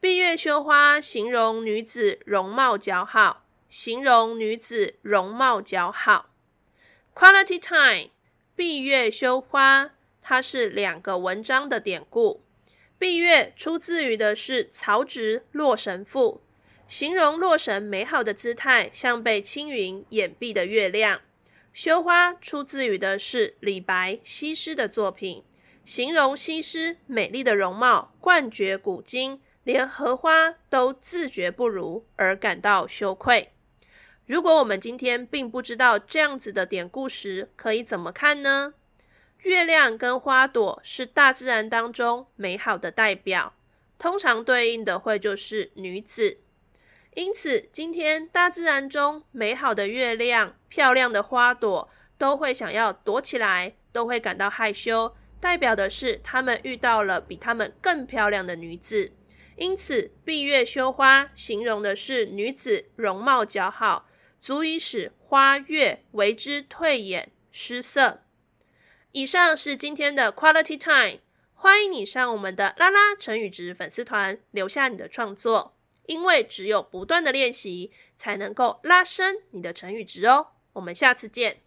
闭月羞花，形容女子容貌姣好。形容女子容貌姣好。Quality time，闭月羞花。它是两个文章的典故。闭月出自于的是曹植《洛神赋》，形容洛神美好的姿态，像被轻云掩蔽的月亮。羞花出自于的是李白西施的作品，形容西施美丽的容貌冠绝古今，连荷花都自觉不如而感到羞愧。如果我们今天并不知道这样子的典故时，可以怎么看呢？月亮跟花朵是大自然当中美好的代表，通常对应的会就是女子。因此，今天大自然中美好的月亮、漂亮的花朵，都会想要躲起来，都会感到害羞，代表的是他们遇到了比他们更漂亮的女子。因此，闭月羞花形容的是女子容貌姣好，足以使花月为之退眼失色。以上是今天的 Quality Time，欢迎你上我们的拉拉成语值粉丝团留下你的创作，因为只有不断的练习，才能够拉伸你的成语值哦。我们下次见。